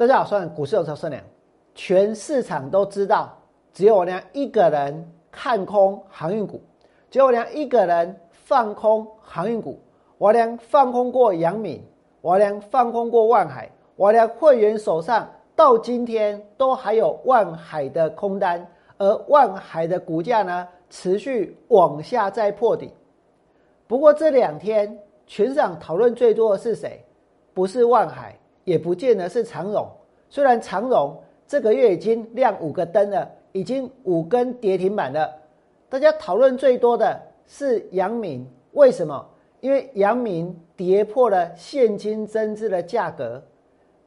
大家好，我是股市有超胜良。全市场都知道，只有我娘一个人看空航运股，只有我娘一个人放空航运股。我娘放空过阳明，我娘放空过万海，我娘会员手上到今天都还有万海的空单，而万海的股价呢，持续往下再破底。不过这两天全场讨论最多的是谁？不是万海。也不见得是长荣，虽然长荣这个月已经亮五个灯了，已经五根跌停板了。大家讨论最多的是阳明，为什么？因为阳明跌破了现金增资的价格。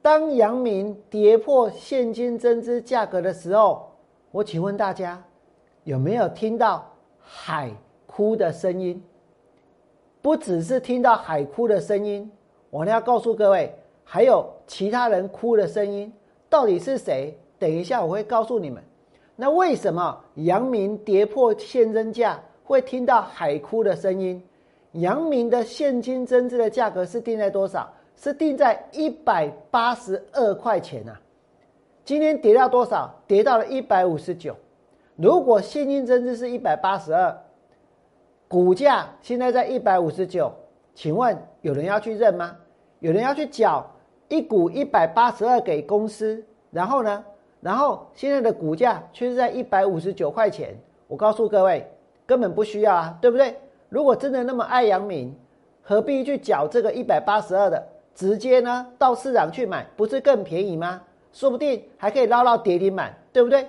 当阳明跌破现金增资价格的时候，我请问大家有没有听到海哭的声音？不只是听到海哭的声音，我要告诉各位。还有其他人哭的声音，到底是谁？等一下我会告诉你们。那为什么阳明跌破现增价会听到海哭的声音？阳明的现金增资的价格是定在多少？是定在一百八十二块钱啊！今天跌到多少？跌到了一百五十九。如果现金增资是一百八十二，股价现在在一百五十九，请问有人要去认吗？有人要去缴？一股一百八十二给公司，然后呢？然后现在的股价却是在一百五十九块钱。我告诉各位，根本不需要啊，对不对？如果真的那么爱阳明，何必去缴这个一百八十二的？直接呢到市场去买，不是更便宜吗？说不定还可以捞到跌停板，对不对？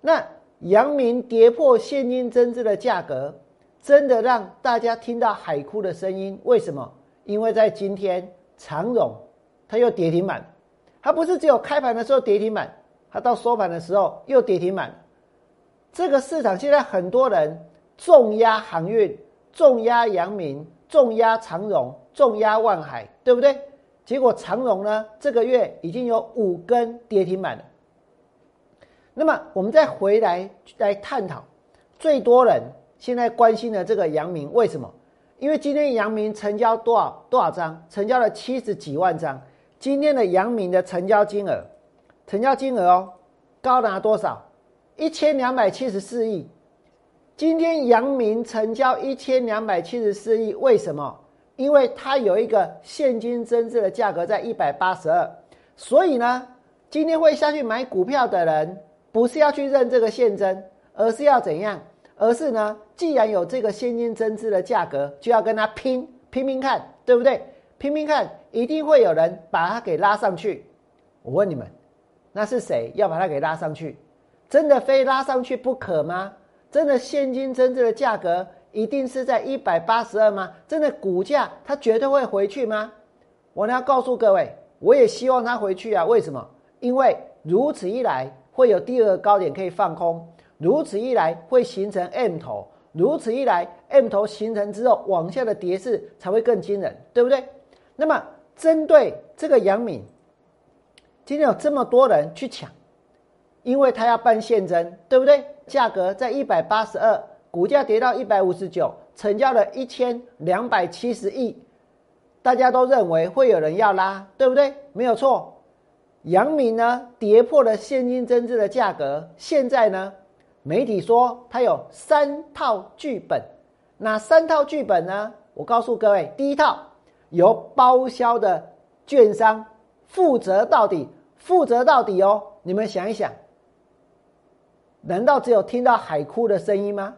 那阳明跌破现金增资的价格，真的让大家听到海哭的声音。为什么？因为在今天长荣。它又跌停板，它不是只有开盘的时候跌停板，它到收盘的时候又跌停板。这个市场现在很多人重压航运、重压阳明、重压长荣、重压万海，对不对？结果长荣呢，这个月已经有五根跌停板了。那么我们再回来来探讨，最多人现在关心的这个阳明为什么？因为今天阳明成交多少多少张？成交了七十几万张。今天的阳明的成交金额，成交金额哦，高达多少？一千两百七十四亿。今天阳明成交一千两百七十四亿，为什么？因为它有一个现金增值的价格在一百八十二，所以呢，今天会下去买股票的人，不是要去认这个现增，而是要怎样？而是呢，既然有这个现金增值的价格，就要跟他拼拼拼看，对不对？拼拼看。一定会有人把它给拉上去。我问你们，那是谁要把它给拉上去？真的非拉上去不可吗？真的现金增值的价格一定是在一百八十二吗？真的股价它绝对会回去吗？我呢要告诉各位，我也希望它回去啊。为什么？因为如此一来会有第二个高点可以放空，如此一来会形成 M 头，如此一来 M 头形成之后，往下的跌势才会更惊人，对不对？那么。针对这个杨敏，今天有这么多人去抢，因为他要办现增，对不对？价格在一百八十二，股价跌到一百五十九，成交了一千两百七十亿，大家都认为会有人要拉，对不对？没有错。杨敏呢，跌破了现金增值的价格，现在呢，媒体说他有三套剧本，哪三套剧本呢？我告诉各位，第一套。由包销的券商负责到底，负责到底哦！你们想一想，难道只有听到海哭的声音吗？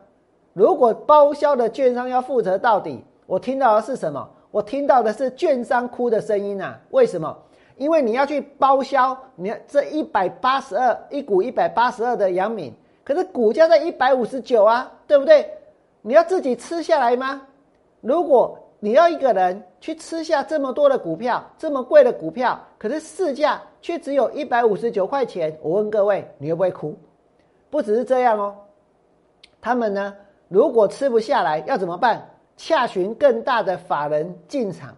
如果包销的券商要负责到底，我听到的是什么？我听到的是券商哭的声音啊！为什么？因为你要去包销，你看这一百八十二一股一百八十二的阳敏，可是股价在一百五十九啊，对不对？你要自己吃下来吗？如果你要一个人去吃下这么多的股票，这么贵的股票，可是市价却只有一百五十九块钱。我问各位，你会不会哭？不只是这样哦，他们呢，如果吃不下来，要怎么办？洽询更大的法人进场，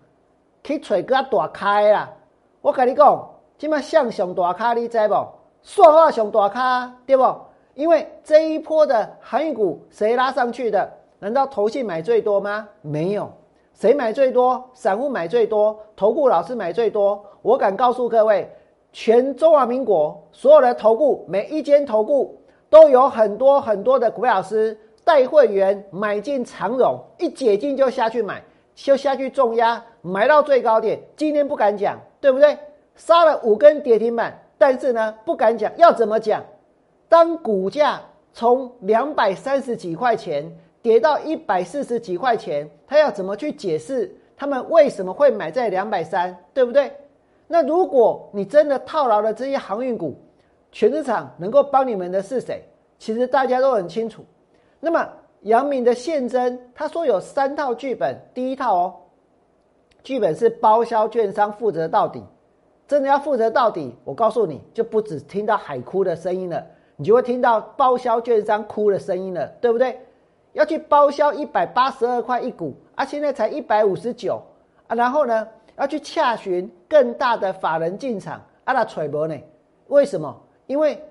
去锤给他打开啦。我跟你讲，今麦向上大咖，你知不？说话上大咖，对不？因为这一波的航运股谁拉上去的？难道投信买最多吗？没有。谁买最多？散户买最多，投顾老师买最多。我敢告诉各位，全中华民国所有的投顾，每一间投顾都有很多很多的股票老师带会员买进长荣，一解禁就下去买，就下去重压，买到最高点。今天不敢讲，对不对？杀了五根跌停板，但是呢，不敢讲，要怎么讲？当股价从两百三十几块钱跌到一百四十几块钱，他要怎么去解释他们为什么会买在两百三，对不对？那如果你真的套牢了这些航运股，全市场能够帮你们的是谁？其实大家都很清楚。那么杨明的现真，他说有三套剧本，第一套哦，剧本是包销券商负责到底，真的要负责到底，我告诉你就不止听到海哭的声音了，你就会听到包销券商哭的声音了，对不对？要去包销一百八十二块一股啊，现在才一百五十九啊，然后呢？要去洽询更大的法人进场，阿拉揣摩呢？为什么？因为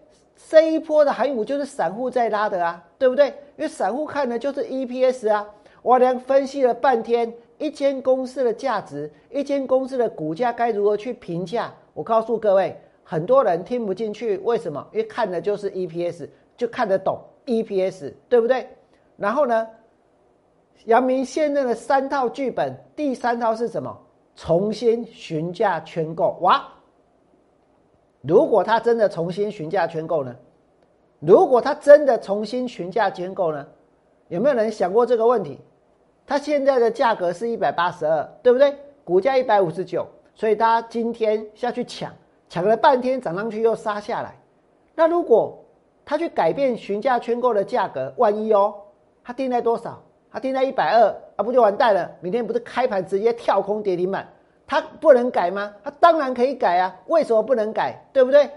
这一波的航股就是散户在拉的啊，对不对？因为散户看的就是 EPS 啊。我俩分析了半天，一间公司的价值，一间公司的股价该如何去评价？我告诉各位，很多人听不进去，为什么？因为看的就是 EPS，就看得懂 EPS，对不对？然后呢，阳明现任的三套剧本，第三套是什么？重新询价圈购哇！如果他真的重新询价圈购呢？如果他真的重新询价圈购呢？有没有人想过这个问题？他现在的价格是一百八十二，对不对？股价一百五十九，所以大家今天下去抢，抢了半天涨上去又杀下来。那如果他去改变询价圈购的价格，万一哦，它定在多少？它定在一百二啊，不就完蛋了？明天不是开盘直接跳空跌停板？它不能改吗？它当然可以改啊！为什么不能改？对不对？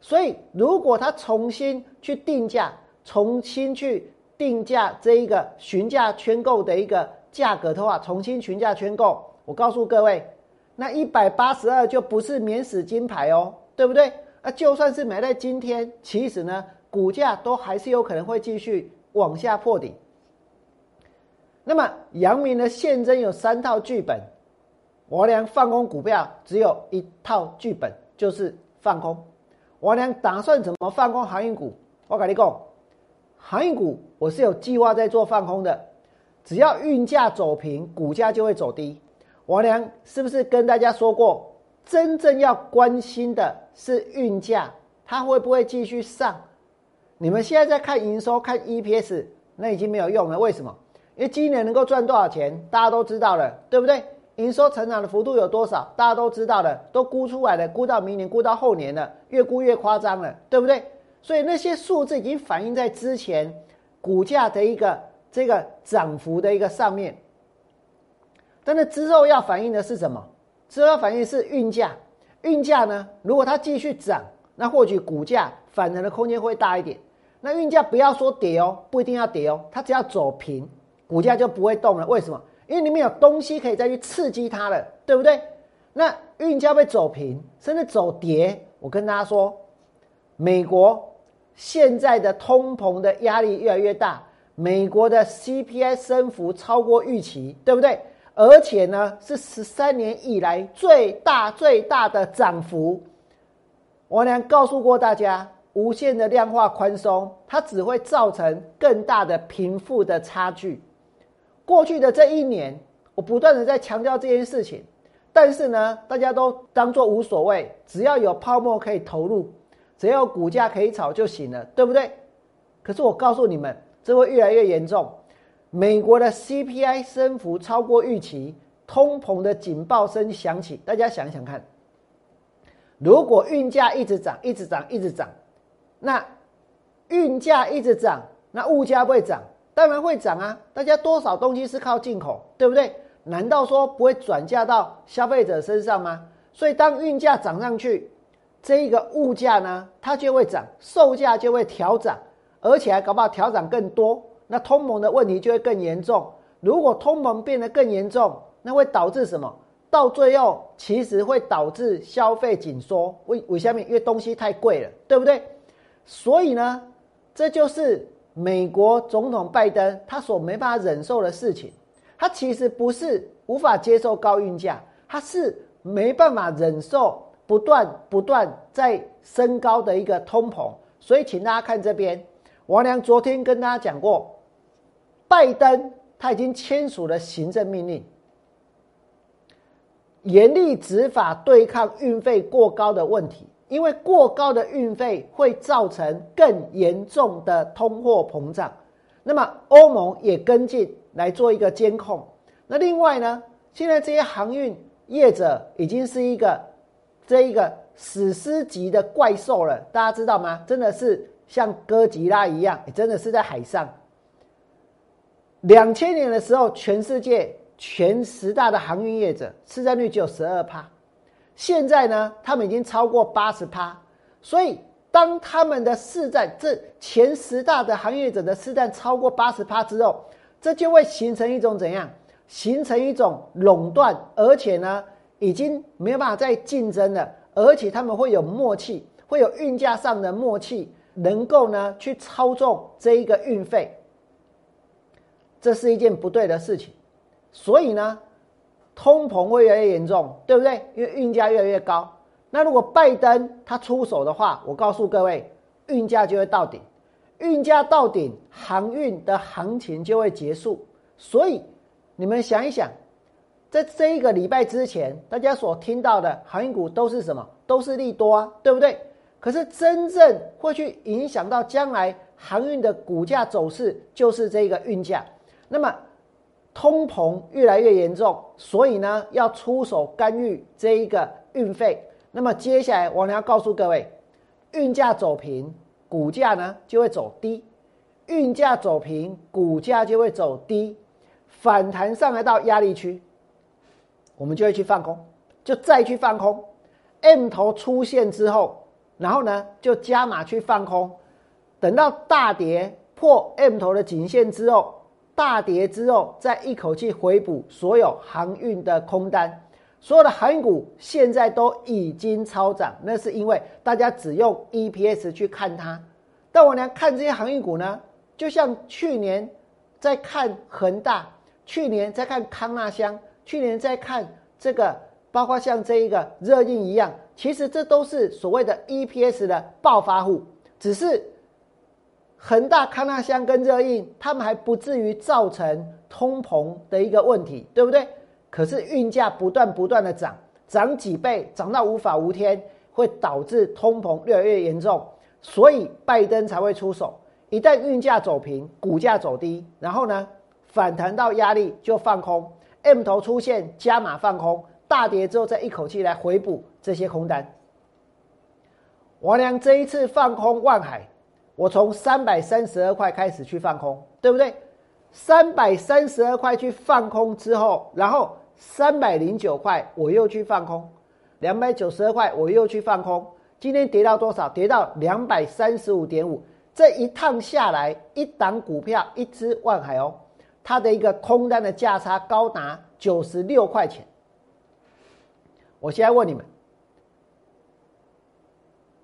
所以如果它重新去定价，重新去定价这一个询价圈购的一个价格的话，重新询价圈购，我告诉各位，那一百八十二就不是免死金牌哦，对不对？啊，就算是买在今天，其实呢，股价都还是有可能会继续往下破底。那么，阳明的现真有三套剧本，我俩放空股票只有一套剧本，就是放空。我俩打算怎么放空航运股？我跟你讲，航运股我是有计划在做放空的。只要运价走平，股价就会走低。我俩是不是跟大家说过，真正要关心的是运价，它会不会继续上？你们现在在看营收、看 EPS，那已经没有用了。为什么？因为今年能够赚多少钱，大家都知道了，对不对？营收成长的幅度有多少，大家都知道了，都估出来了，估到明年，估到后年了，越估越夸张了，对不对？所以那些数字已经反映在之前股价的一个这个涨幅的一个上面。但是之后要反映的是什么？之后要反映是运价，运价呢，如果它继续涨，那或许股价反弹的空间会大一点。那运价不要说跌哦，不一定要跌哦，它只要走平。股价就不会动了，为什么？因为里面有东西可以再去刺激它了，对不对？那运价被走平，甚至走跌，我跟大家说，美国现在的通膨的压力越来越大，美国的 CPI 升幅超过预期，对不对？而且呢，是十三年以来最大最大的涨幅。我俩告诉过大家，无限的量化宽松，它只会造成更大的贫富的差距。过去的这一年，我不断的在强调这件事情，但是呢，大家都当做无所谓，只要有泡沫可以投入，只要股价可以炒就行了，对不对？可是我告诉你们，这会越来越严重。美国的 CPI 升幅超过预期，通膨的警报声响起，大家想想看，如果运价一直涨，一直涨，一直涨，那运价一直涨，那物价会涨。当然会涨啊！大家多少东西是靠进口，对不对？难道说不会转嫁到消费者身上吗？所以当运价涨上去，这一个物价呢，它就会涨，售价就会调涨，而且还搞不好调涨更多，那通膨的问题就会更严重。如果通膨变得更严重，那会导致什么？到最后其实会导致消费紧缩。为为什么？因为东西太贵了，对不对？所以呢，这就是。美国总统拜登他所没办法忍受的事情，他其实不是无法接受高运价，他是没办法忍受不断不断在升高的一个通膨，所以请大家看这边，王良昨天跟大家讲过，拜登他已经签署了行政命令，严厉执法对抗运费过高的问题，因为过高的运费会造成更严重的通货膨胀。那么欧盟也跟进来做一个监控。那另外呢，现在这些航运业者已经是一个这一个史诗级的怪兽了，大家知道吗？真的是像哥吉拉一样，真的是在海上。两千年的时候，全世界前十大的航运业者市占率只有十二趴，现在呢，他们已经超过八十趴，所以。当他们的市占这前十大的行业者的市占超过八十趴之后，这就会形成一种怎样？形成一种垄断，而且呢，已经没有办法再竞争了。而且他们会有默契，会有运价上的默契，能够呢去操纵这一个运费。这是一件不对的事情，所以呢，通膨会越来越严重，对不对？因为运价越来越高。那如果拜登他出手的话，我告诉各位，运价就会到顶，运价到顶，航运的行情就会结束。所以你们想一想，在这一个礼拜之前，大家所听到的航运股都是什么？都是利多啊，对不对？可是真正会去影响到将来航运的股价走势，就是这个运价。那么通膨越来越严重，所以呢，要出手干预这一个运费。那么接下来，我要告诉各位，运价走平，股价呢就会走低；运价走平，股价就会走低，反弹上来到压力区，我们就会去放空，就再去放空。M 头出现之后，然后呢就加码去放空，等到大跌破 M 头的颈线之后，大跌之后再一口气回补所有航运的空单。所有的航运股现在都已经超涨，那是因为大家只用 EPS 去看它。但我来看这些航运股呢，就像去年在看恒大，去年在看康纳香，去年在看这个，包括像这一个热印一样，其实这都是所谓的 EPS 的暴发户。只是恒大、康纳香跟热印，他们还不至于造成通膨的一个问题，对不对？可是运价不断不断的涨，涨几倍，涨到无法无天，会导致通膨越来越严重，所以拜登才会出手。一旦运价走平，股价走低，然后呢反弹到压力就放空，M 头出现加码放空，大跌之后再一口气来回补这些空单。王良这一次放空万海，我从三百三十二块开始去放空，对不对？三百三十二块去放空之后，然后。三百零九块，我又去放空；两百九十二块，我又去放空。今天跌到多少？跌到两百三十五点五。这一趟下来，一档股票一只万海哦，它的一个空单的价差高达九十六块钱。我现在问你们：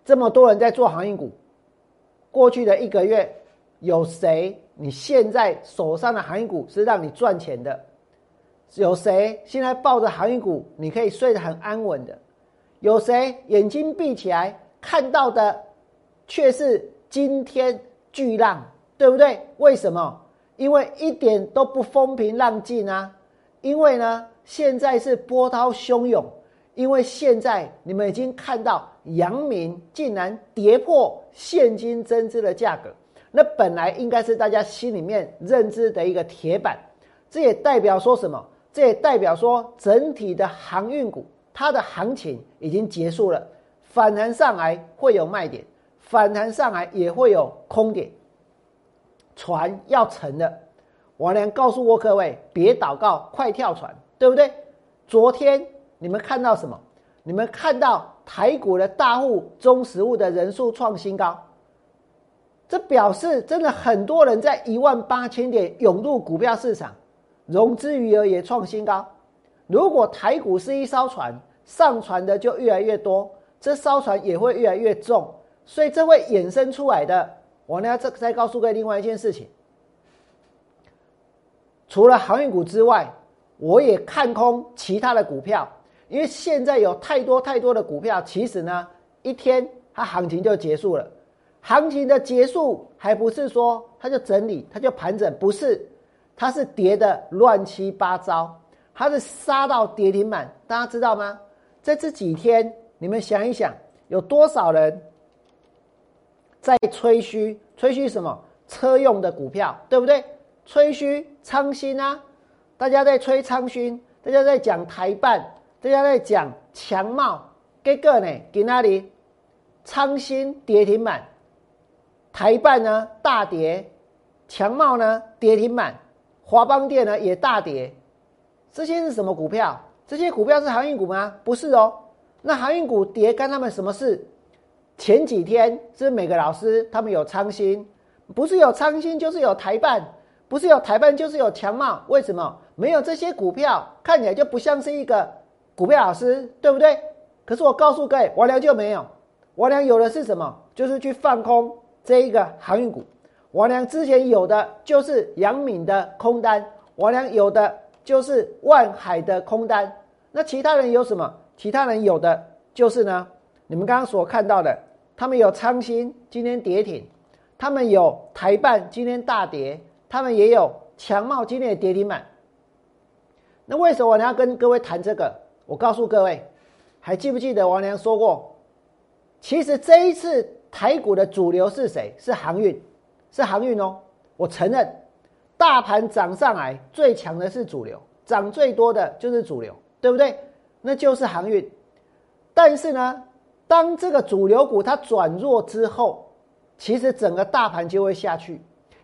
这么多人在做航运股，过去的一个月，有谁？你现在手上的航运股是让你赚钱的？有谁现在抱着航运股，你可以睡得很安稳的？有谁眼睛闭起来看到的却是惊天巨浪，对不对？为什么？因为一点都不风平浪静啊！因为呢，现在是波涛汹涌。因为现在你们已经看到阳明竟然跌破现金增资的价格，那本来应该是大家心里面认知的一个铁板，这也代表说什么？这也代表说，整体的航运股它的行情已经结束了，反弹上来会有卖点，反弹上来也会有空点，船要沉了。王良告诉我各位，别祷告，快跳船，对不对？昨天你们看到什么？你们看到台股的大户、中实物的人数创新高，这表示真的很多人在一万八千点涌入股票市场。融资余额也创新高。如果台股是一艘船，上船的就越来越多，这艘船也会越来越重，所以这会衍生出来的。我呢，再再告诉各位另外一件事情：除了航运股之外，我也看空其他的股票，因为现在有太多太多的股票，其实呢，一天它行情就结束了。行情的结束还不是说它就整理，它就盘整，不是，它是跌的乱七八糟，它是杀到跌停板。大家知道吗？在这几天，你们想一想，有多少人在吹嘘？吹嘘什么？车用的股票，对不对？吹嘘昌兴啊，大家在吹昌兴，大家在讲台办，大家在讲强茂，结果呢？给那里？昌兴跌停板，台办呢大跌，强茂呢跌停板，华邦电呢也大跌。这些是什么股票？这些股票是航运股吗？不是哦。那航运股跌干他们什么事？前几天是每个老师他们有昌兴，不是有昌兴就是有台办。不是有台办就是有强茂，为什么没有这些股票？看起来就不像是一个股票老师，对不对？可是我告诉各位，王良就没有，王良有的是什么？就是去放空这一个航运股。王良之前有的就是杨敏的空单，王良有的就是万海的空单。那其他人有什么？其他人有的就是呢，你们刚刚所看到的，他们有昌兴今天跌停，他们有台办今天大跌。他们也有强茂今天的跌停板。那为什么我要跟各位谈这个？我告诉各位，还记不记得王良说过，其实这一次台股的主流是谁？是航运，是航运哦。我承认，大盘涨上来最强的是主流，涨最多的就是主流，对不对？那就是航运。但是呢，当这个主流股它转弱之后，其实整个大盘就会下去。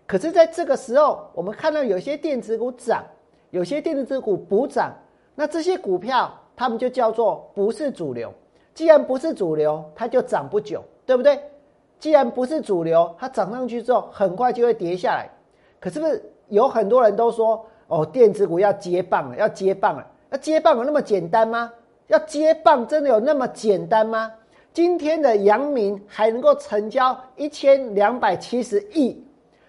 可是，在这个时候，我们看到有些电子股涨，有些电子股补涨，那这些股票，他们就叫做不是主流。既然不是主流，它就涨不久，对不对？既然不是主流，它涨上去之后，很快就会跌下来。可是不是有很多人都说，哦，电子股要接棒了，要接棒了，要接棒有那么简单吗？要接棒真的有那么简单吗？今天的阳明还能够成交一千两百七十亿。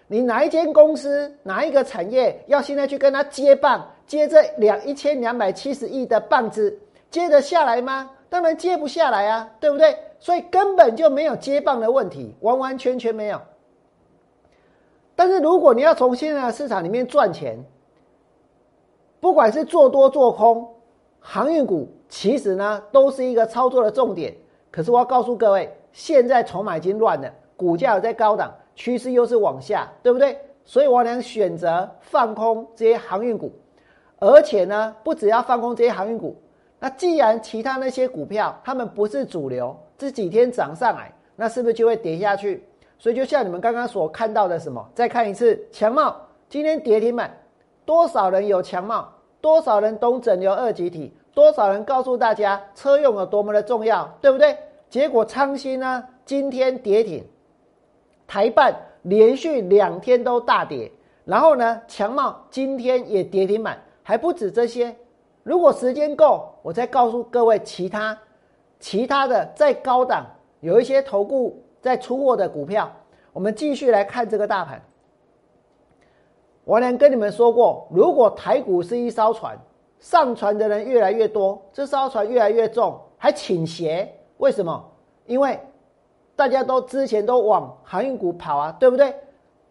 你哪一间公司哪一个产业要现在去跟他接棒，接这两一千两百七十亿的棒子，接得下来吗？当然接不下来啊，对不对？所以根本就没有接棒的问题，完完全全没有。但是如果你要从现在的市场里面赚钱，不管是做多做空，航运股其实呢都是一个操作的重点。可是我要告诉各位，现在筹码已经乱了，股价在高档。趋势又是往下，对不对？所以我俩选择放空这些航运股，而且呢，不只要放空这些航运股。那既然其他那些股票他们不是主流，这几天涨上来，那是不是就会跌下去？所以就像你们刚刚所看到的什么？再看一次强茂今天跌停板，多少人有强茂？多少人懂整流二级体？多少人告诉大家车用有多么的重要，对不对？结果昌兴呢，今天跌停。台办连续两天都大跌，然后呢，强茂今天也跌停板，还不止这些。如果时间够，我再告诉各位其他其他的在高档有一些投顾在出货的股票。我们继续来看这个大盘。我能跟你们说过，如果台股是一艘船，上船的人越来越多，这艘船越来越重，还倾斜，为什么？因为。大家都之前都往航运股跑啊，对不对？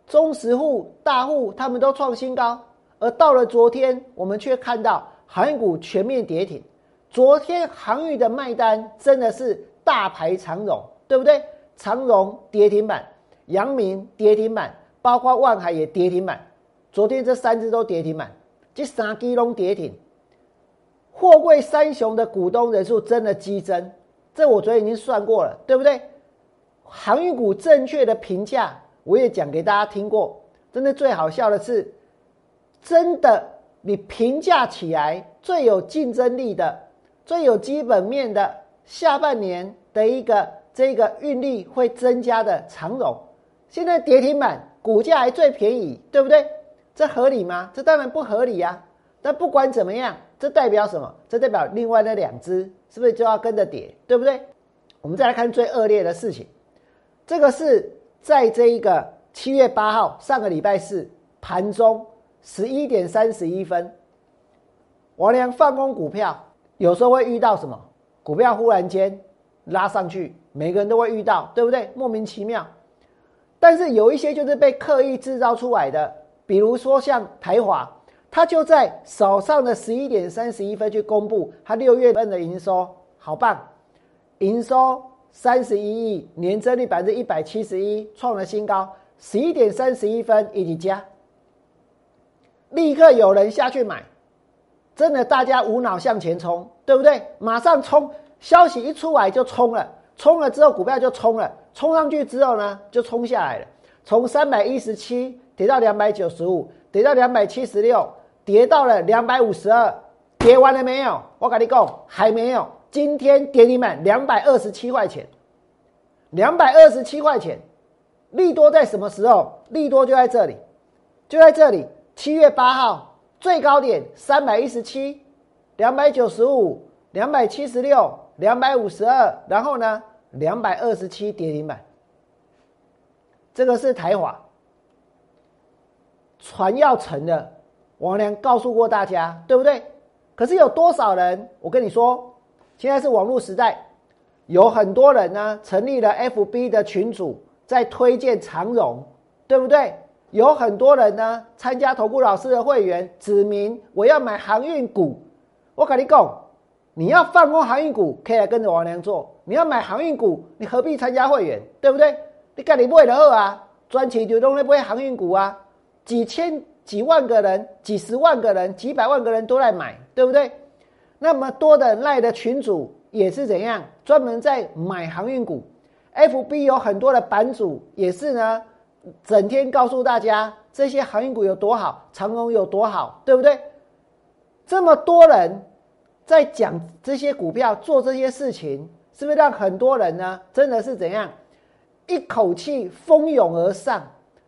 中实户、大户他们都创新高，而到了昨天，我们却看到航运股全面跌停。昨天航运的卖单真的是大排长龙，对不对？长荣跌停板，阳明跌停板，包括万海也跌停板。昨天这三只都跌停板，这三基隆跌停。货柜三雄的股东人数真的激增，这我昨天已经算过了，对不对？航运股正确的评价，我也讲给大家听过。真的最好笑的是，真的你评价起来最有竞争力的、最有基本面的，下半年的一个这个运力会增加的长荣，现在跌停板，股价还最便宜，对不对？这合理吗？这当然不合理呀。但不管怎么样，这代表什么？这代表另外那两只是不是就要跟着跌，对不对？我们再来看最恶劣的事情。这个是在这一个七月八号上个礼拜四盘中十一点三十一分，王良放空股票，有时候会遇到什么股票忽然间拉上去，每个人都会遇到，对不对？莫名其妙。但是有一些就是被刻意制造出来的，比如说像台华，它就在早上的十一点三十一分去公布它六月份的营收，好棒，营收三十一亿，年增率百分之一百七十一，创了新高。十一点三十一分一起加，立刻有人下去买，真的大家无脑向前冲，对不对？马上冲，消息一出来就冲了，冲了之后股票就冲了。冲上去之后呢，就冲下来了，从三百一十七跌到两百九十五，跌到两百七十六，跌到了两百五十二，跌完了没有？我跟你讲，还没有。今天跌停板两百二十七块钱，两百二十七块钱，利多在什么时候？利多就在这里，就在这里。七月八号最高点三百一十七，两百九十五，两百七十六，两百五十二，然后呢？两百二十七跌停板，这个是台华船要沉的，王良告诉过大家，对不对？可是有多少人？我跟你说，现在是网络时代，有很多人呢成立了 FB 的群组，在推荐长荣，对不对？有很多人呢参加投顾老师的会员，指明我要买航运股，我跟你讲。你要放空航运股，可以来跟着王良做。你要买航运股，你何必参加会员，对不对？你赶紧买的好啊，赚钱就都那买航运股啊，几千几万个人，几十万个人，几百万个人都在买，对不对？那么多的赖的群主也是怎样，专门在买航运股。FB 有很多的版主也是呢，整天告诉大家这些航运股有多好，长荣有多好，对不对？这么多人。在讲这些股票做这些事情，是不是让很多人呢？真的是怎样，一口气蜂拥而上，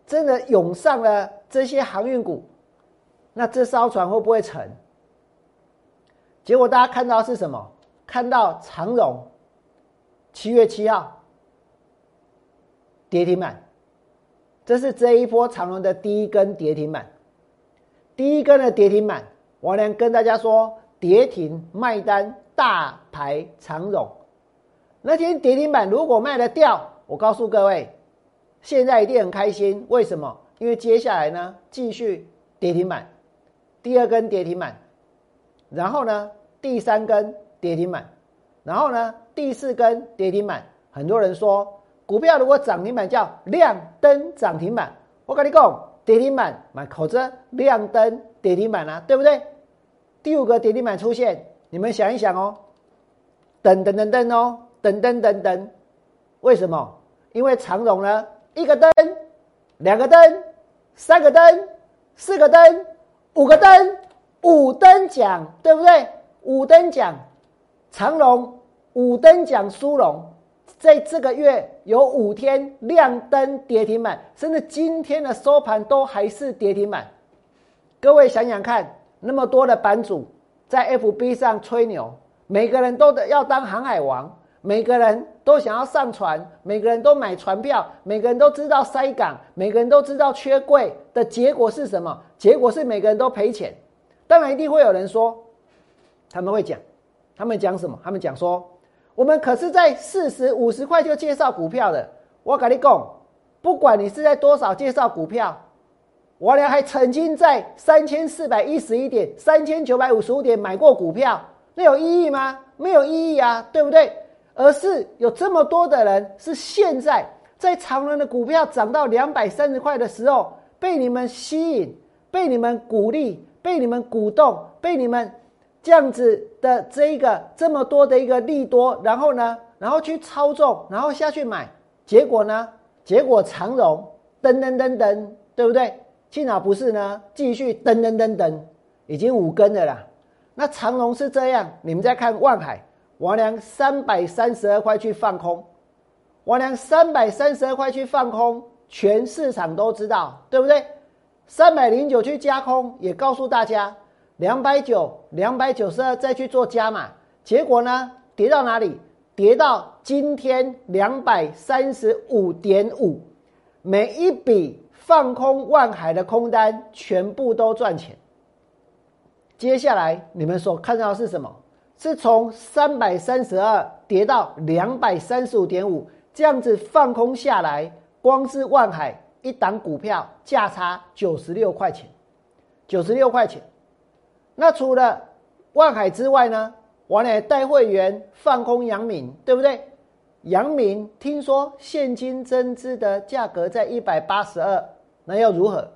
真的涌上了这些航运股，那这艘船会不会沉？结果大家看到是什么？看到长荣七月七号跌停板，这是这一波长龙的第一根跌停板，第一根的跌停板，王良跟大家说。跌停卖单大排长龙，那天跌停板如果卖得掉，我告诉各位，现在一定很开心。为什么？因为接下来呢，继续跌停板，第二根跌停板，然后呢，第三根跌停板，然后呢，第四根跌停板。很多人说，股票如果涨停板叫亮灯涨停板，我跟你讲，跌停板买口子亮灯跌停板啊，对不对？第五个跌停板出现，你们想一想哦，等等等等哦，等等等等，为什么？因为长荣呢，一个灯，两个灯，三个灯，四个灯，五个灯，五灯奖，对不对？五灯奖，长荣五灯奖殊荣，在这个月有五天亮灯跌停板，甚至今天的收盘都还是跌停板。各位想想看。那么多的版主在 FB 上吹牛，每个人都要当航海王，每个人都想要上船，每个人都买船票，每个人都知道塞港，每个人都知道缺柜的结果是什么？结果是每个人都赔钱。当然一定会有人说，他们会讲，他们讲什么？他们讲说，我们可是在四十五十块就介绍股票的。我跟你讲，不管你是在多少介绍股票。我俩还曾经在三千四百一十一点、三千九百五十五点买过股票，那有意义吗？没有意义啊，对不对？而是有这么多的人是现在在长人的股票涨到两百三十块的时候，被你们吸引、被你们鼓励、被你们鼓动、被你们这样子的这一个这么多的一个利多，然后呢，然后去操纵，然后下去买，结果呢？结果长荣噔噔噔噔，对不对？幸好不是呢，继续噔噔噔噔，已经五根了啦。那长龙是这样，你们再看万海，王良三百三十二块去放空，王良三百三十二块去放空，全市场都知道，对不对？三百零九去加空，也告诉大家，两百九、两百九十二再去做加码，结果呢，跌到哪里？跌到今天两百三十五点五，每一笔。放空万海的空单，全部都赚钱。接下来你们所看到的是什么？是从三百三十二跌到两百三十五点五，这样子放空下来，光是万海一档股票价差九十六块钱，九十六块钱。那除了万海之外呢？我呢带会员放空阳明，对不对？阳明听说现金增资的价格在一百八十二，那又如何？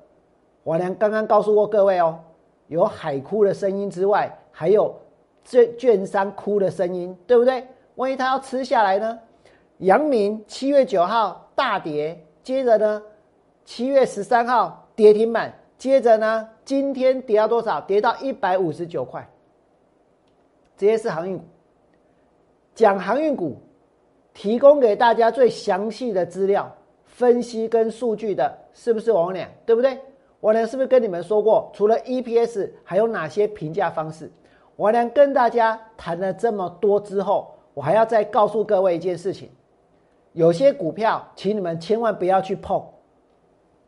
我娘刚刚告诉过各位哦，有海哭的声音之外，还有券券商哭的声音，对不对？万一他要吃下来呢？阳明七月九号大跌，接着呢，七月十三号跌停板，接着呢，今天跌到多少？跌到一百五十九块。这些是航运股，讲航运股，提供给大家最详细的资料分析跟数据的，是不是王良？对不对？我呢是不是跟你们说过，除了 EPS，还有哪些评价方式？我呢跟大家谈了这么多之后，我还要再告诉各位一件事情：有些股票，请你们千万不要去碰。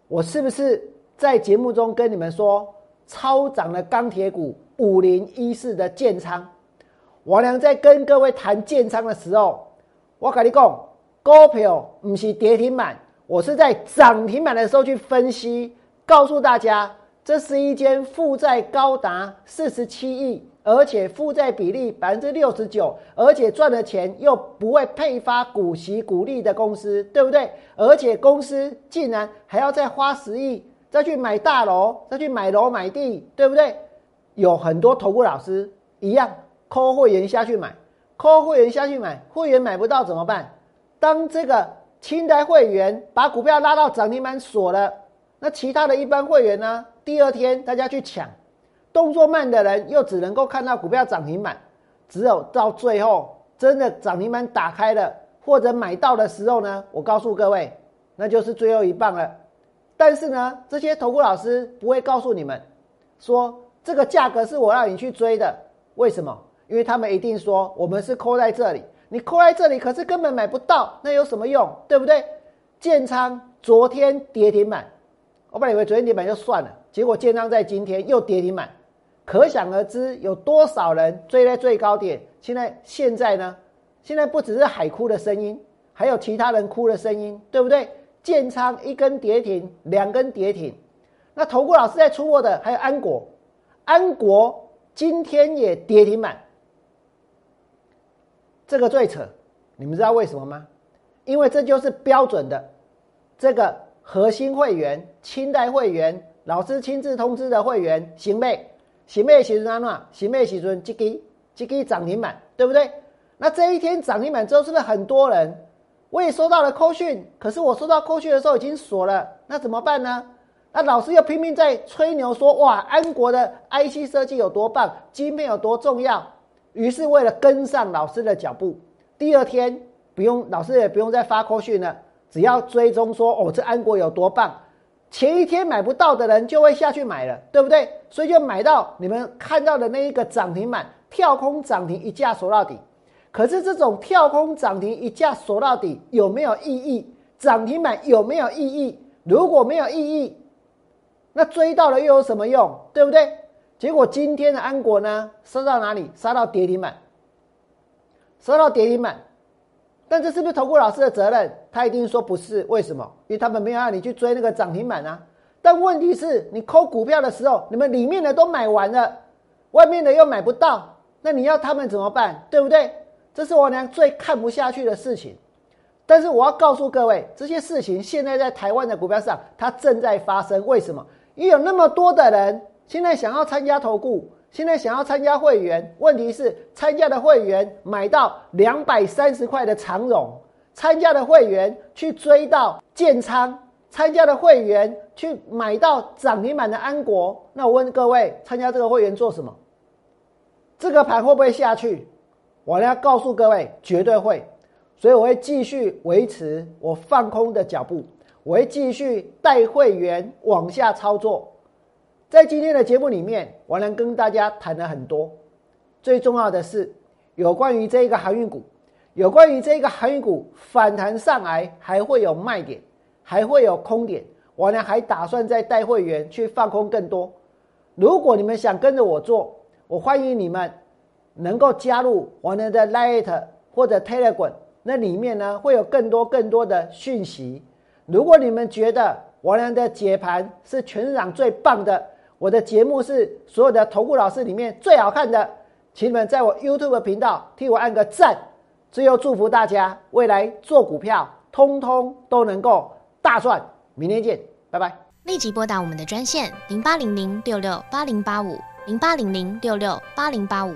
我是不是在节目中跟你们说，超涨的钢铁股五零一四的建仓？我俩在跟各位谈建仓的时候，我跟你讲，股票不是跌停板，我是在涨停板的时候去分析。告诉大家，这是一间负债高达四十七亿，而且负债比例百分之六十九，而且赚的钱又不会配发股息股利的公司，对不对？而且公司竟然还要再花十亿再去买大楼，再去买楼买地，对不对？有很多投顾老师一样扣会员下去买，扣会员下去买，会员买不到怎么办？当这个清代会员把股票拉到涨停板锁了。那其他的一般会员呢？第二天大家去抢，动作慢的人又只能够看到股票涨停板，只有到最后真的涨停板打开了或者买到的时候呢，我告诉各位，那就是最后一棒了。但是呢，这些投顾老师不会告诉你们说这个价格是我让你去追的，为什么？因为他们一定说我们是扣在这里，你扣在这里可是根本买不到，那有什么用？对不对？建仓昨天跌停板。我本来以为昨天跌停板就算了，结果建仓在今天又跌停板，可想而知有多少人追在最高点。现在现在呢？现在不只是海哭的声音，还有其他人哭的声音，对不对？建仓一根跌停，两根跌停。那投顾老师在出货的还有安国，安国今天也跌停板，这个最扯。你们知道为什么吗？因为这就是标准的这个。核心会员、清代会员、老师亲自通知的会员，行妹，行妹时阵安怎？行妹时阵这个这个涨停板，对不对？那这一天涨停板之后，是不是很多人？我也收到了扣讯，可是我收到扣讯的时候已经锁了，那怎么办呢？那老师又拼命在吹牛说，哇，安国的 IC 设计有多棒，晶片有多重要。于是为了跟上老师的脚步，第二天不用老师也不用再发扣讯了。只要追踪说哦，这安国有多棒，前一天买不到的人就会下去买了，对不对？所以就买到你们看到的那一个涨停板，跳空涨停一价锁到底。可是这种跳空涨停一价锁到底有没有意义？涨停板有没有意义？如果没有意义，那追到了又有什么用？对不对？结果今天的安国呢，杀到哪里？杀到跌停板，杀到跌停板。但这是不是投顾老师的责任？他一定说不是，为什么？因为他们没有让你去追那个涨停板啊。但问题是你抠股票的时候，你们里面的都买完了，外面的又买不到，那你要他们怎么办？对不对？这是我娘最看不下去的事情。但是我要告诉各位，这些事情现在在台湾的股票上，它正在发生。为什么？因为有那么多的人现在想要参加投顾。现在想要参加会员，问题是参加的会员买到两百三十块的长荣，参加的会员去追到建仓，参加的会员去买到涨停板的安国。那我问各位，参加这个会员做什么？这个盘会不会下去？我要告诉各位，绝对会。所以我会继续维持我放空的脚步，我会继续带会员往下操作。在今天的节目里面，我能跟大家谈了很多。最重要的是，有关于这一个航运股，有关于这一个航运股反弹上来还会有卖点，还会有空点。我呢还打算再带会员去放空更多。如果你们想跟着我做，我欢迎你们能够加入我们的 Light 或者 Telegram，那里面呢会有更多更多的讯息。如果你们觉得我俩的解盘是全市场最棒的，我的节目是所有的投顾老师里面最好看的，请你们在我 YouTube 频道替我按个赞。最后祝福大家未来做股票，通通都能够大赚。明天见，拜拜。立即拨打我们的专线零八零零六六八零八五零八零零六六八零八五